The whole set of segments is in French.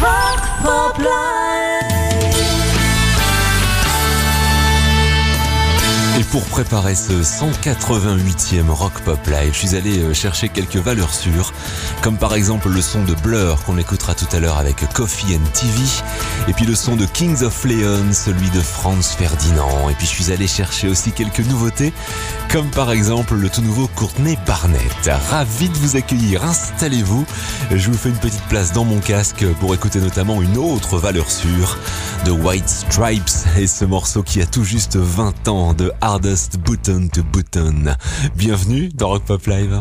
Rock Pop Et pour préparer ce 188e Rock Pop Live, je suis allé euh, chercher quelques valeurs sûres, comme par exemple le son de Blur qu'on écoutera tout à l'heure avec Coffee and TV, et puis le son de Kings of Leon, celui de Franz Ferdinand, et puis je suis allé chercher aussi quelques nouveautés, comme par exemple le tout nouveau Courtney Barnett. Ravi de vous accueillir, installez-vous, je vous fais une petite place dans mon casque pour écouter notamment une autre valeur sûre de White Stripes et ce morceau qui a tout juste 20 ans de Hardest Button to Button. Bienvenue dans Rock Pop Live.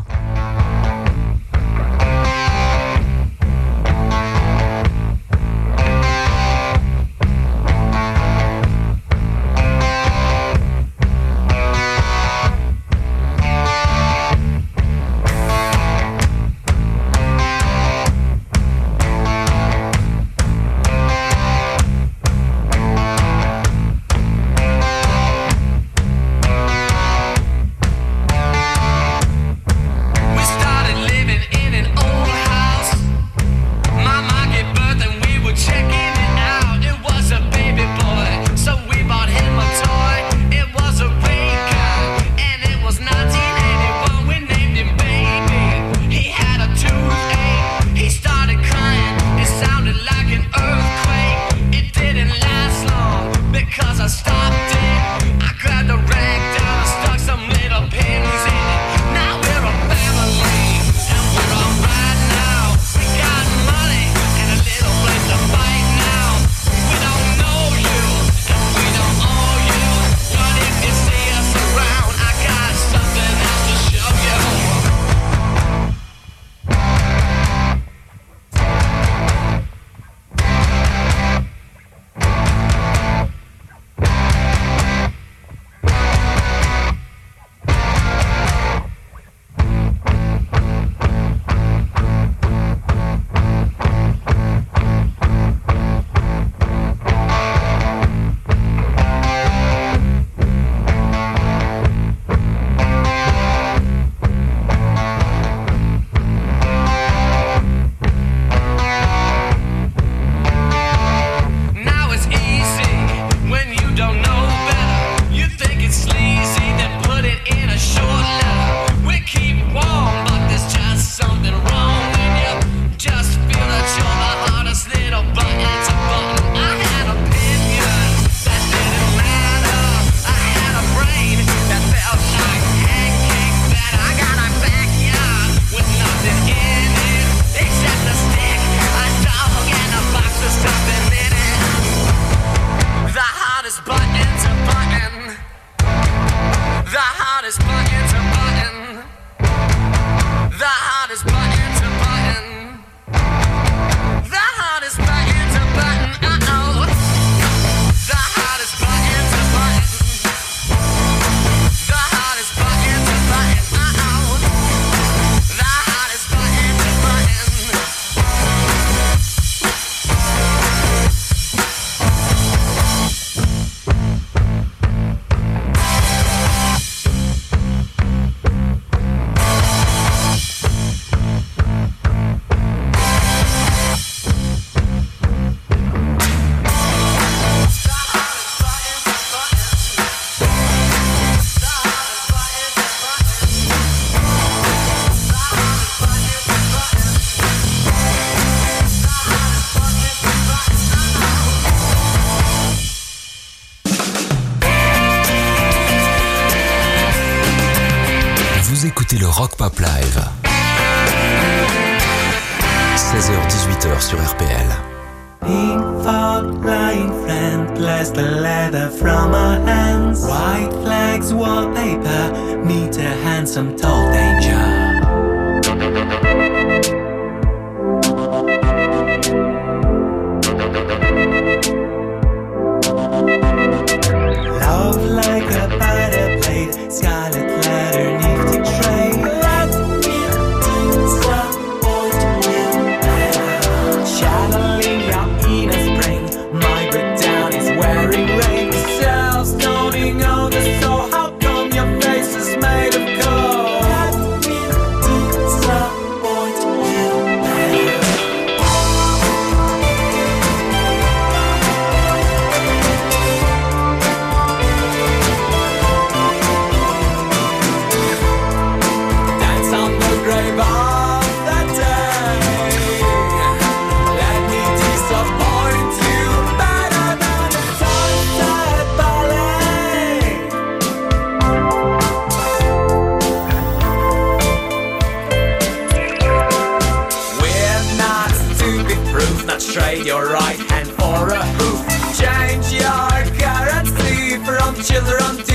Children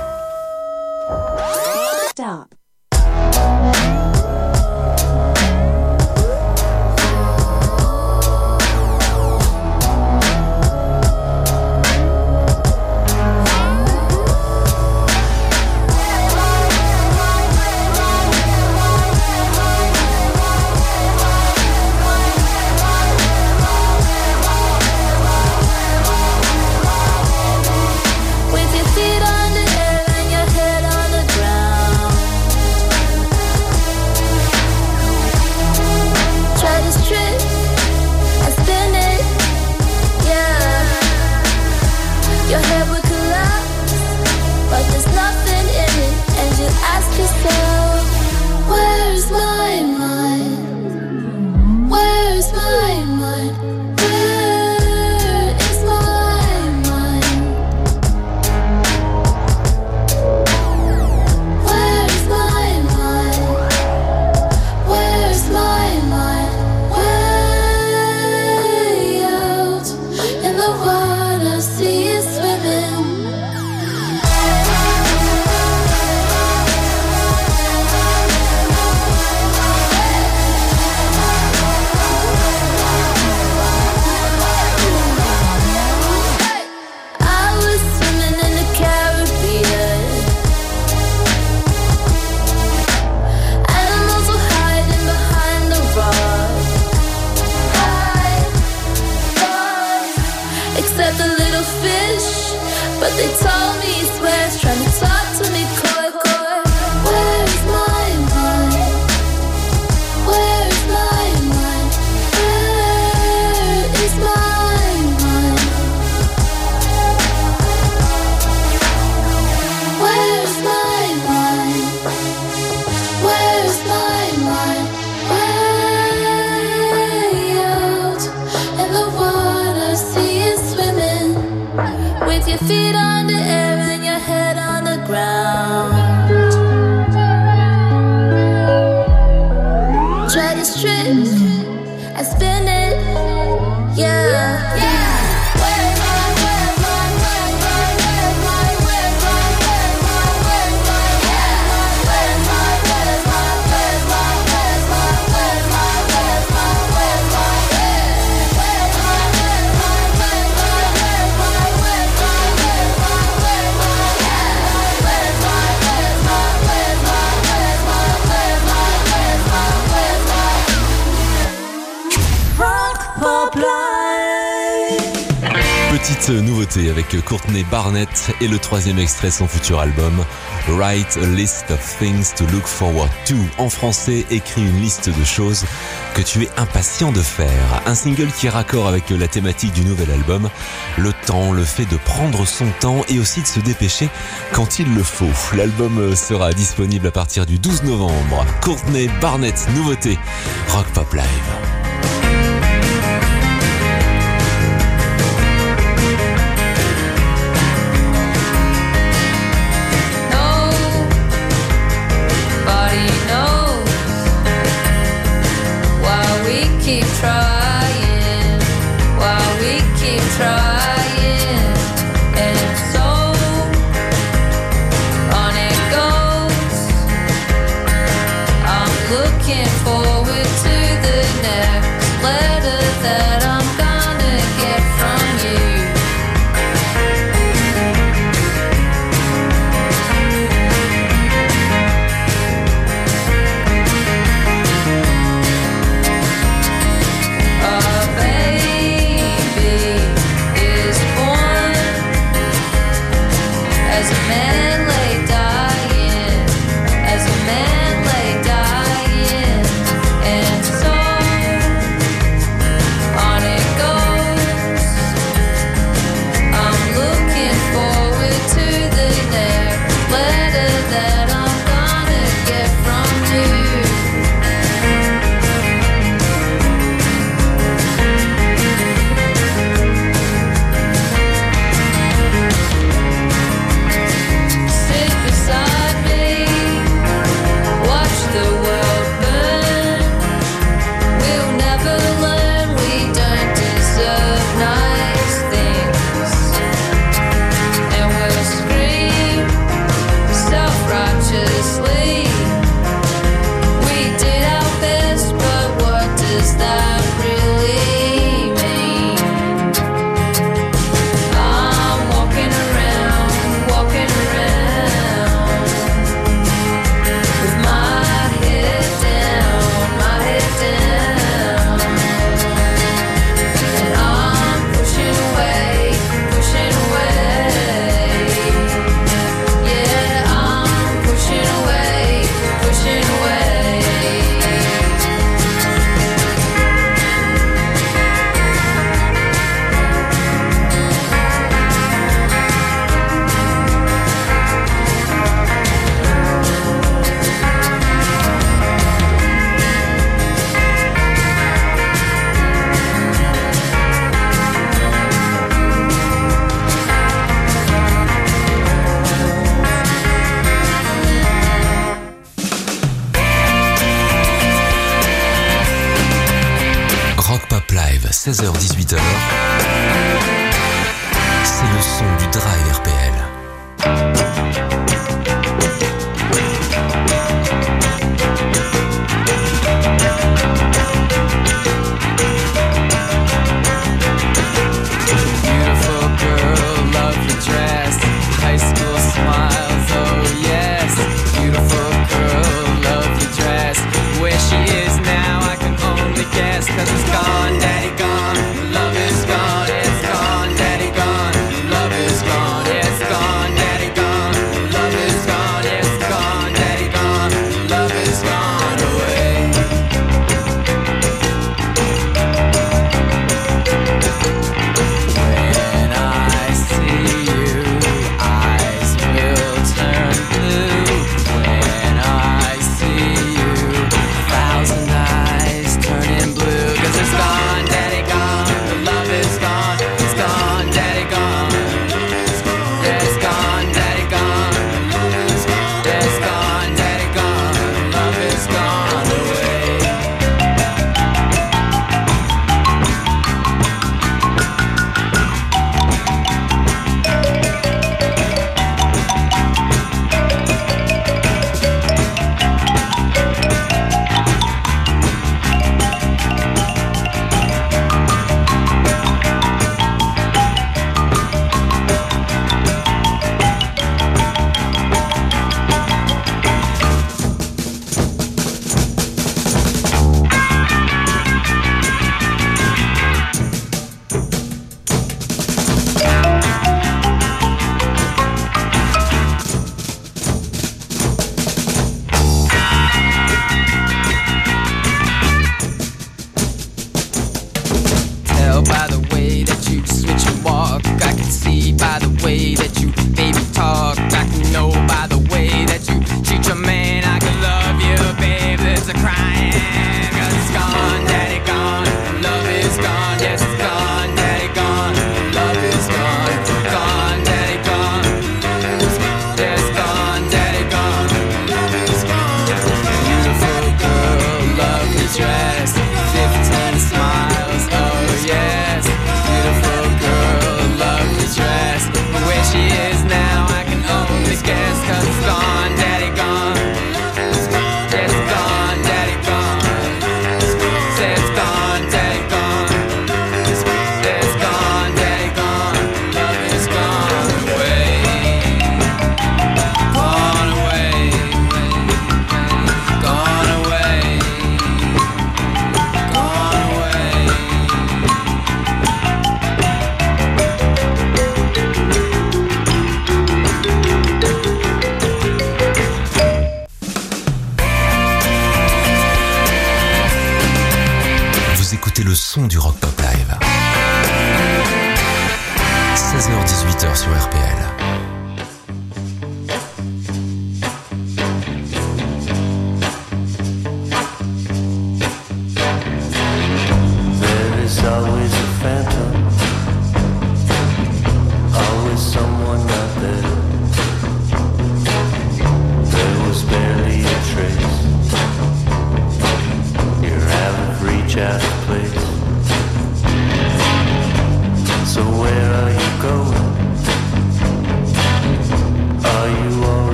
Barnett et le troisième extrait de son futur album, Write a List of Things to Look Forward to. En français, écrit une liste de choses que tu es impatient de faire. Un single qui est raccord avec la thématique du nouvel album, le temps, le fait de prendre son temps et aussi de se dépêcher quand il le faut. L'album sera disponible à partir du 12 novembre. Courtney Barnett, nouveauté, Rock Pop Live.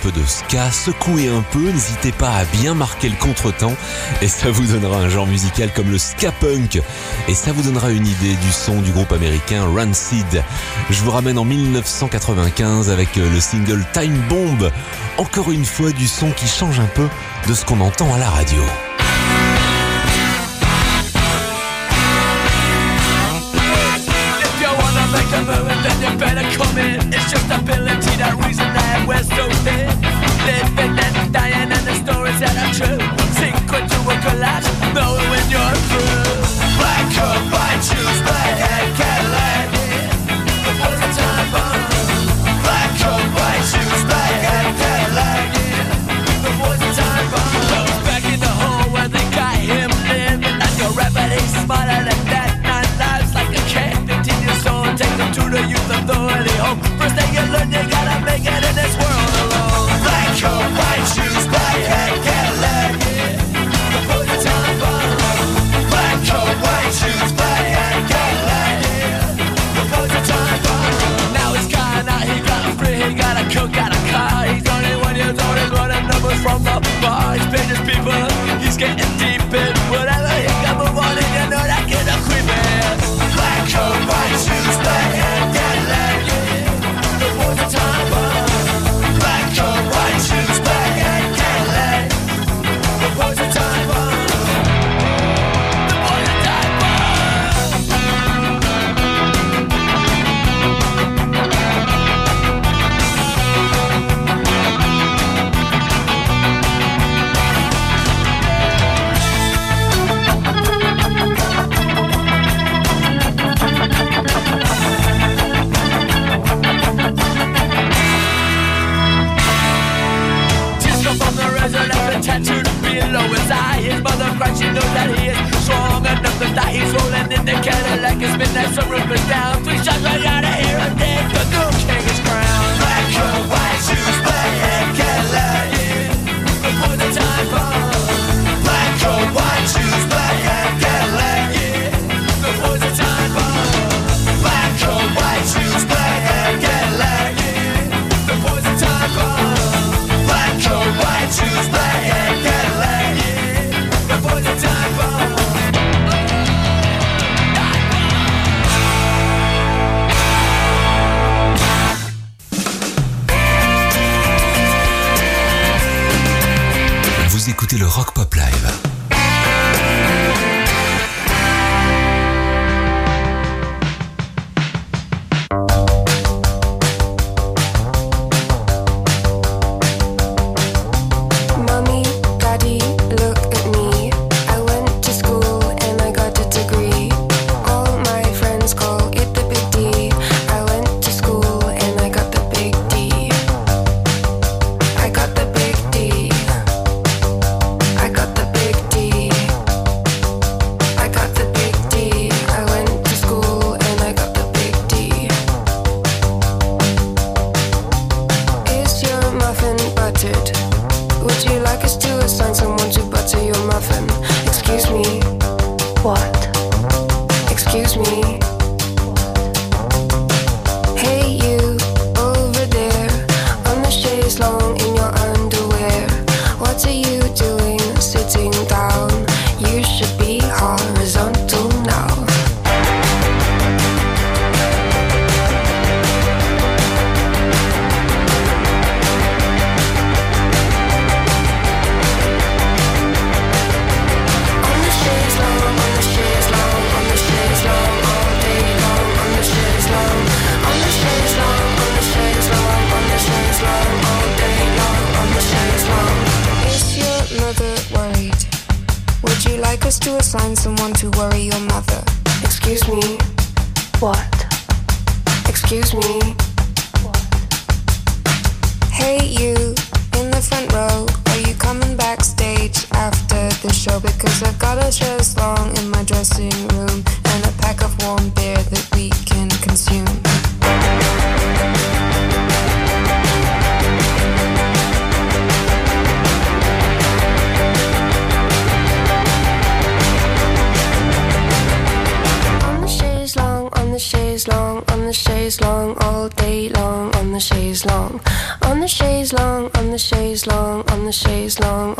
peu de ska, secouez un peu, n'hésitez pas à bien marquer le contretemps et ça vous donnera un genre musical comme le ska punk et ça vous donnera une idée du son du groupe américain Rancid. Je vous ramène en 1995 avec euh, le single Time Bomb, encore une fois du son qui change un peu de ce qu'on entend à la radio. écoutez le Rock Pop Live. got a dress long in my dressing room and a pack of warm beer that we can consume. chaise long, on the chaise long, all day long, on the chaise long, on the chaise long, on the chaise long, on the chaise long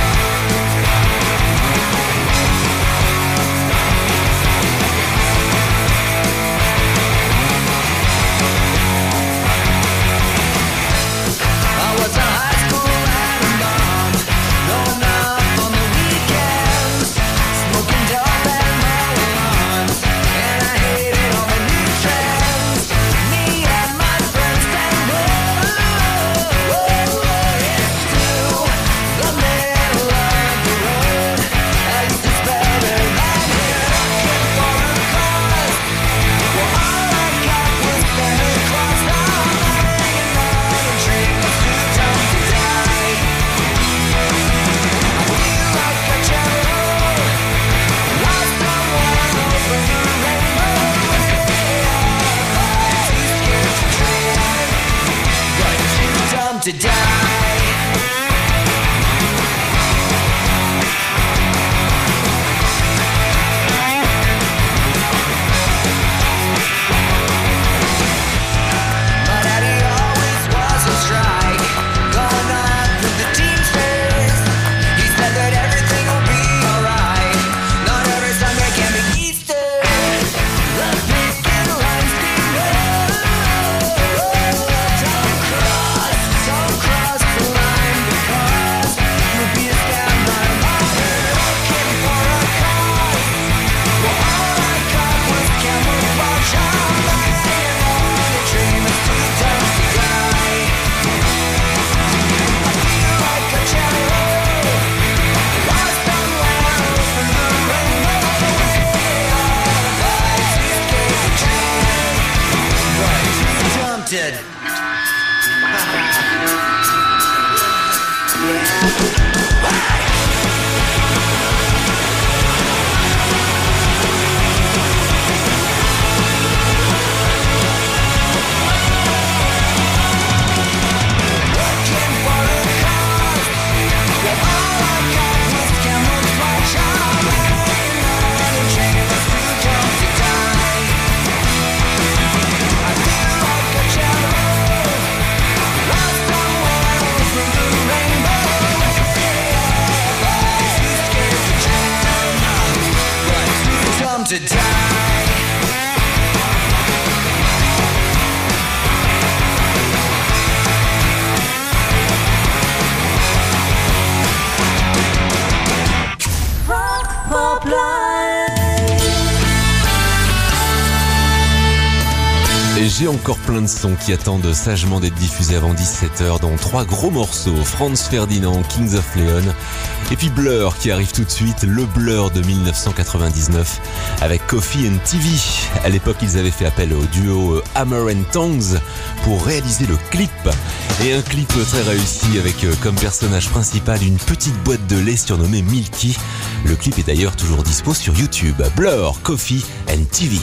Encore plein de sons qui attendent sagement d'être diffusés avant 17h, dont trois gros morceaux, Franz Ferdinand, Kings of Leon, et puis Blur qui arrive tout de suite, le Blur de 1999, avec Coffee and TV. À l'époque, ils avaient fait appel au duo euh, Hammer and Tongs pour réaliser le clip. Et un clip très réussi avec euh, comme personnage principal une petite boîte de lait surnommée Milky. Le clip est d'ailleurs toujours dispo sur YouTube. Blur, Coffee and TV.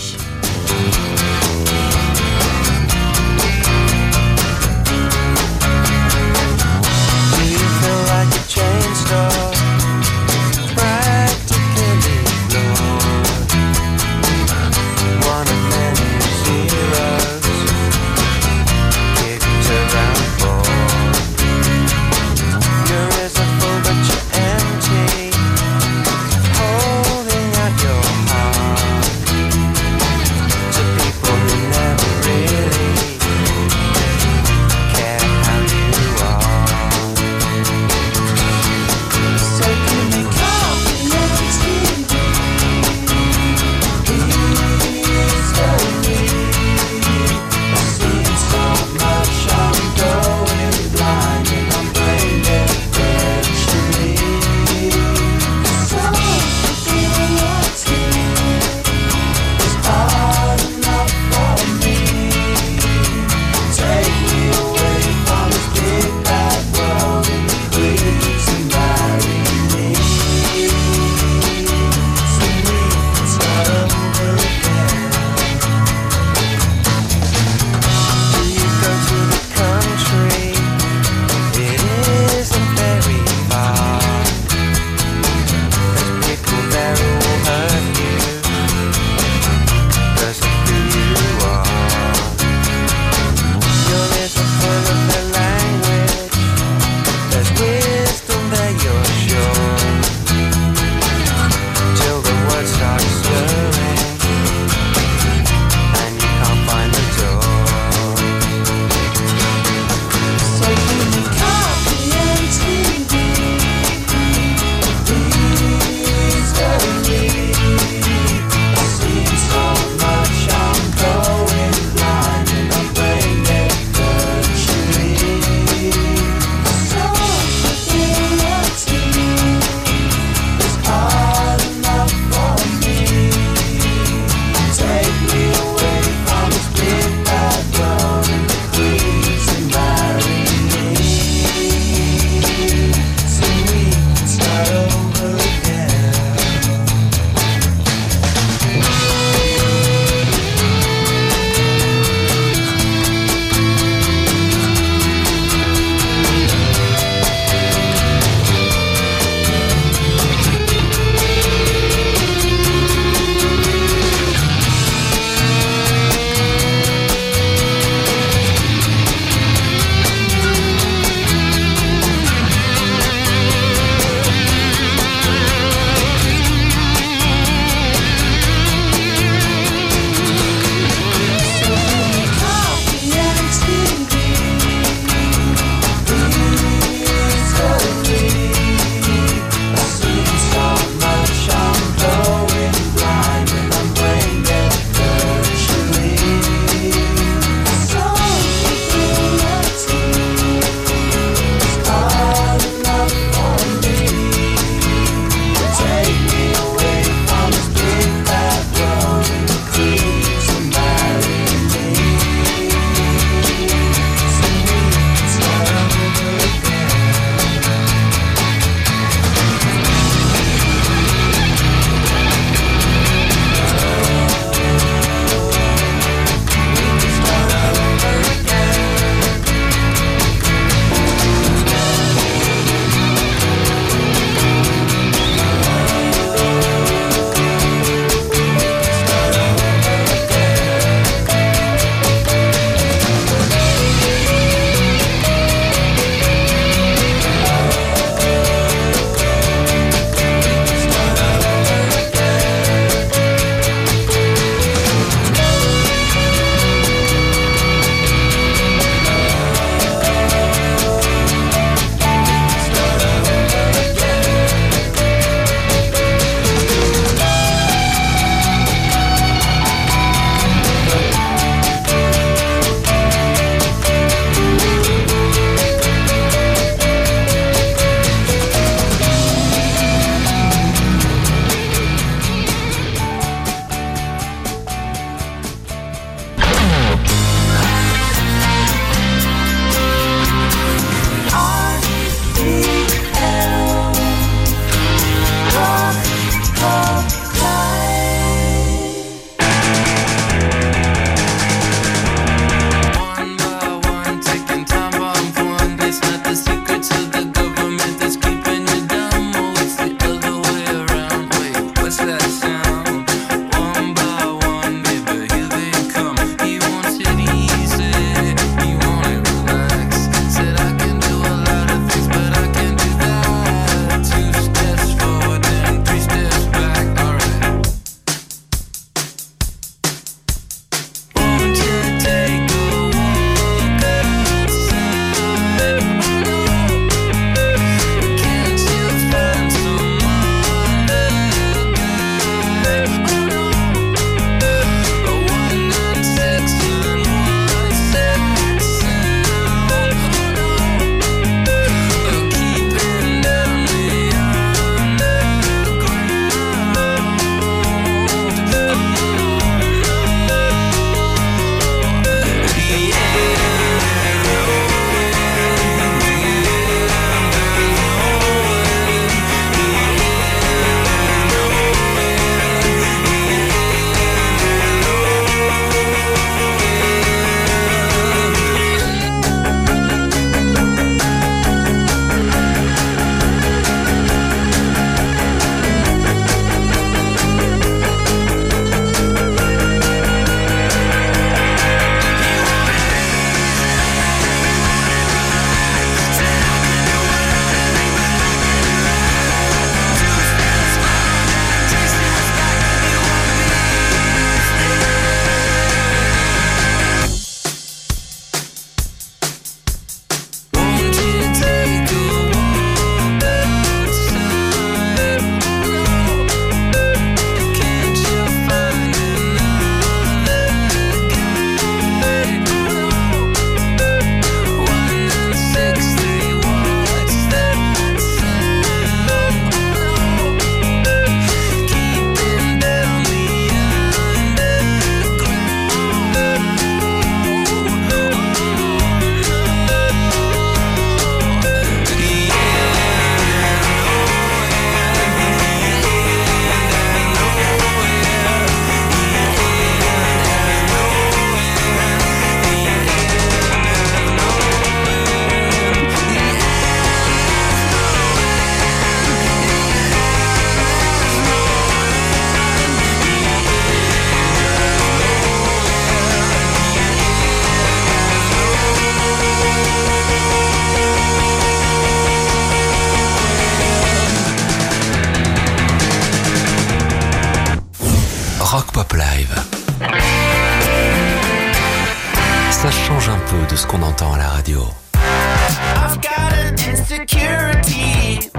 Peu de ce qu'on entend à la radio. I've got an insecurity.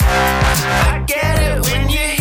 I get it when you're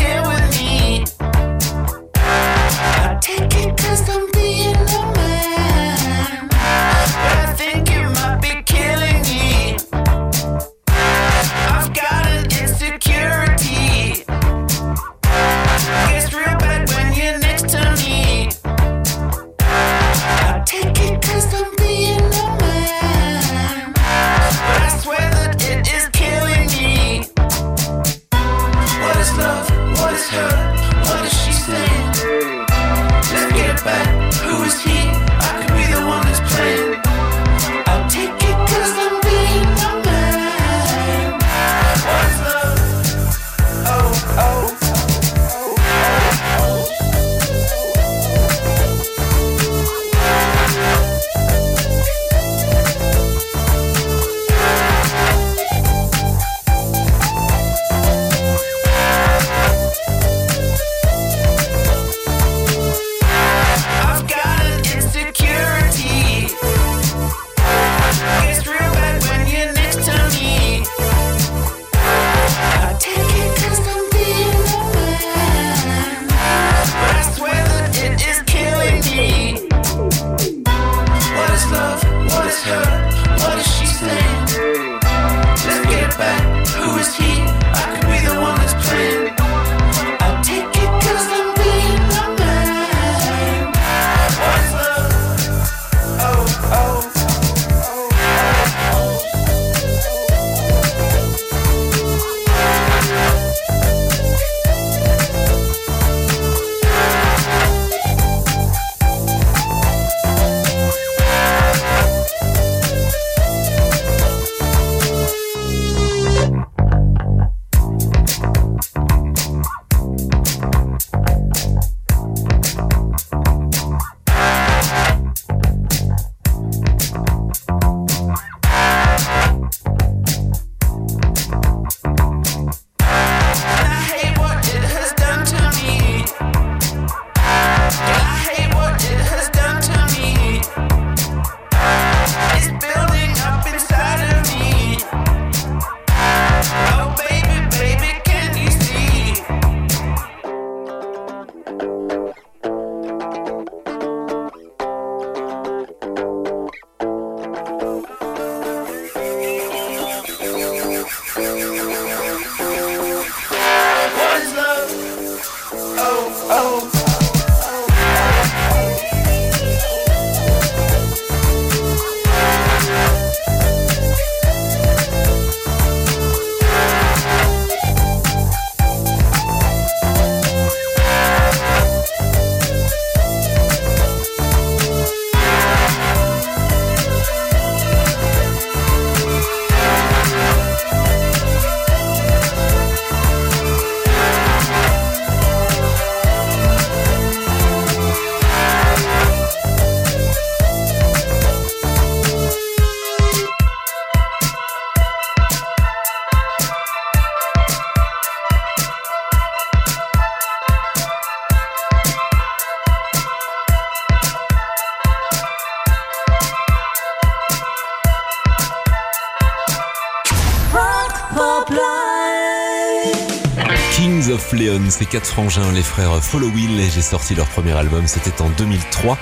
Kings of Leon, ces quatre frangins, les frères Follow Will, j'ai sorti leur premier album, c'était en 2003,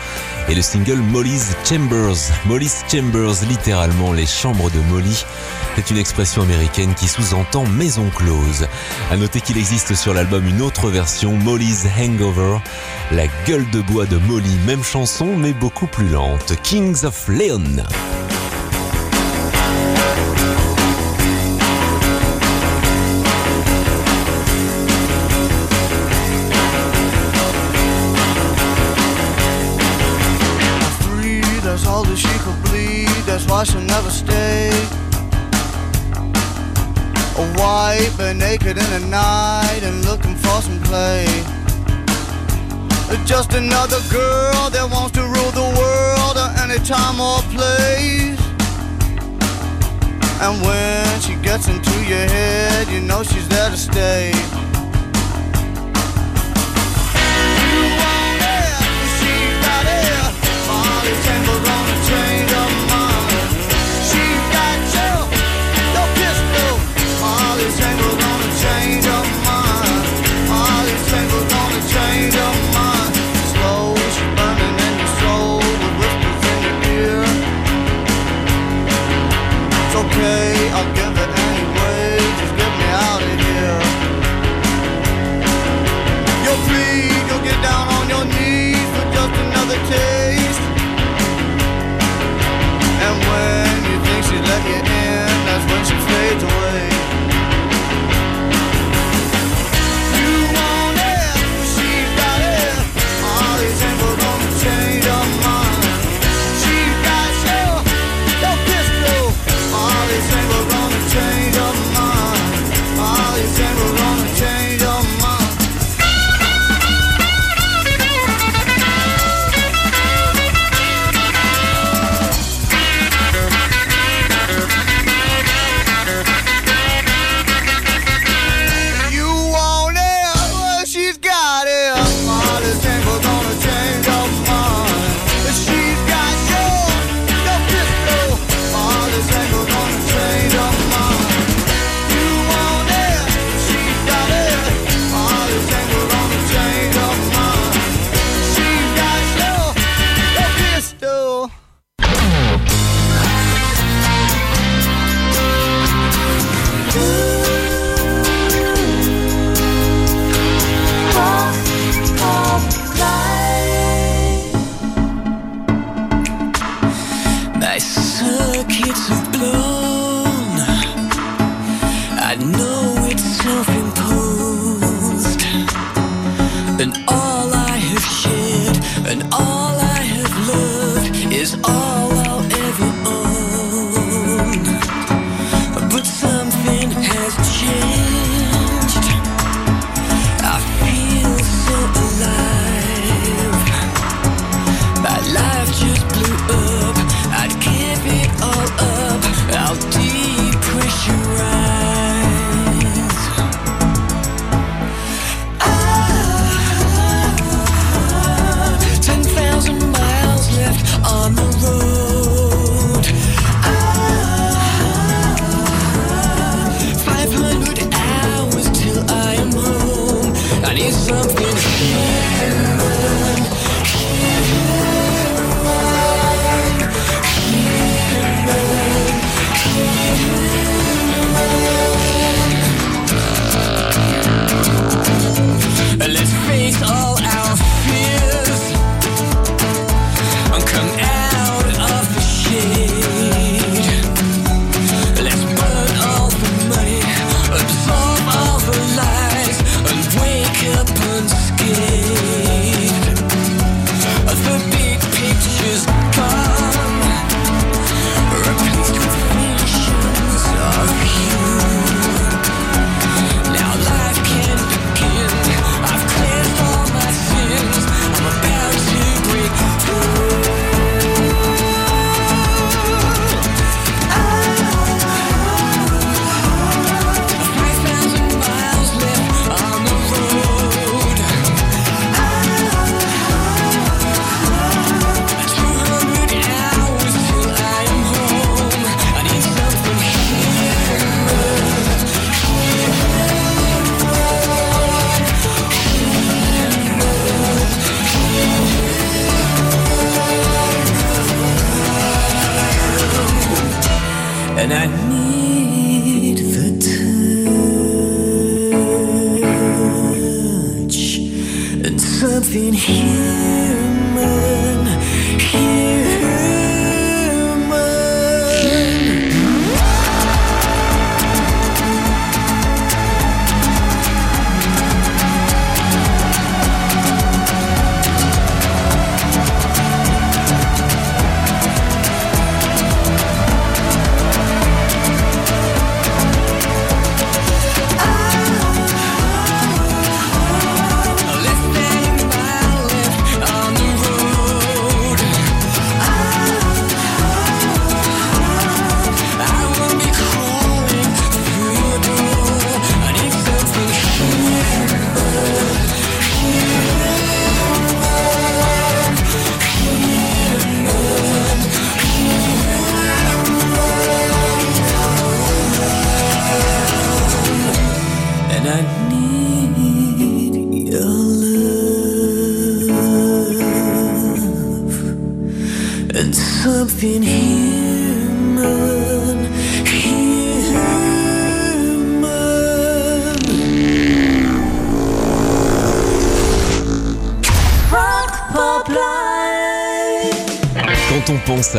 et le single Molly's Chambers. Molly's Chambers, littéralement les chambres de Molly, c'est une expression américaine qui sous-entend maison close. À noter qu'il existe sur l'album une autre version, Molly's Hangover, la gueule de bois de Molly, même chanson mais beaucoup plus lente. Kings of Leon. White but naked in the night and looking for some play. Just another girl that wants to rule the world at any time or place. And when she gets into your head, you know she's there to stay. you in, that's when she fades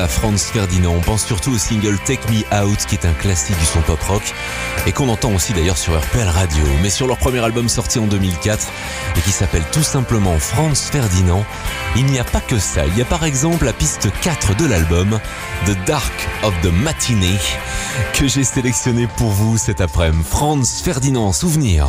Franz Ferdinand. On pense surtout au single Take Me Out, qui est un classique du son pop rock et qu'on entend aussi d'ailleurs sur RPL Radio. Mais sur leur premier album sorti en 2004 et qui s'appelle tout simplement Franz Ferdinand, il n'y a pas que ça. Il y a par exemple la piste 4 de l'album, The Dark of the Matinee, que j'ai sélectionné pour vous cet après-midi. Franz Ferdinand, souvenir.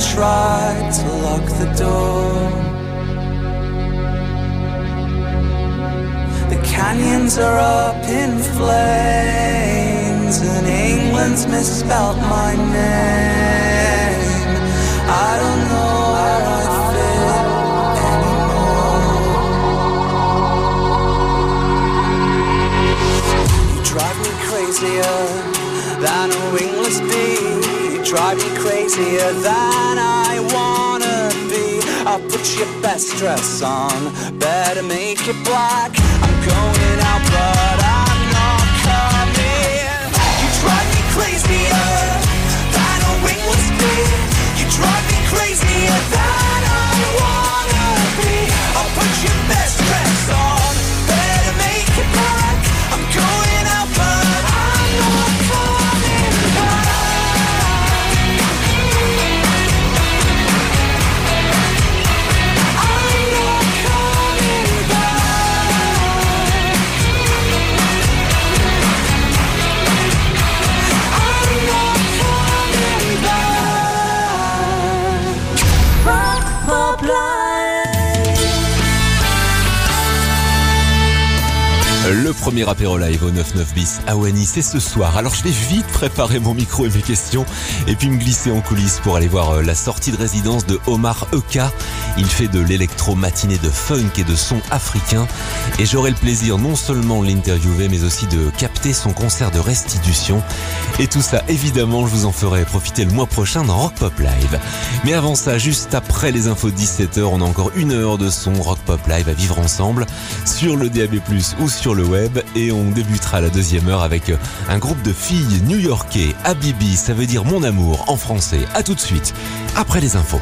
tried to lock the door. The canyons are up in flames, and England's misspelt my name. I don't know where I fit anymore. You drive me crazier than a wing drive me crazier than I wanna be. I'll put your best dress on, better make it black. Le premier apéro live au 99 bis à Wany, c'est ce soir. Alors je vais vite préparer mon micro et mes questions et puis me glisser en coulisses pour aller voir euh, la sortie de résidence de Omar Eka. Il fait de l'électro matinée de funk et de son africain et j'aurai le plaisir non seulement de l'interviewer mais aussi de capter son concert de restitution. Et tout ça évidemment je vous en ferai profiter le mois prochain dans Rock Pop Live. Mais avant ça, juste après les infos de 17h, on a encore une heure de son Rock Pop Live à vivre ensemble sur le DAB+, ou sur le web. Et on débutera la deuxième heure avec un groupe de filles new-yorkais. Habibi, ça veut dire mon amour en français. À tout de suite, après les infos.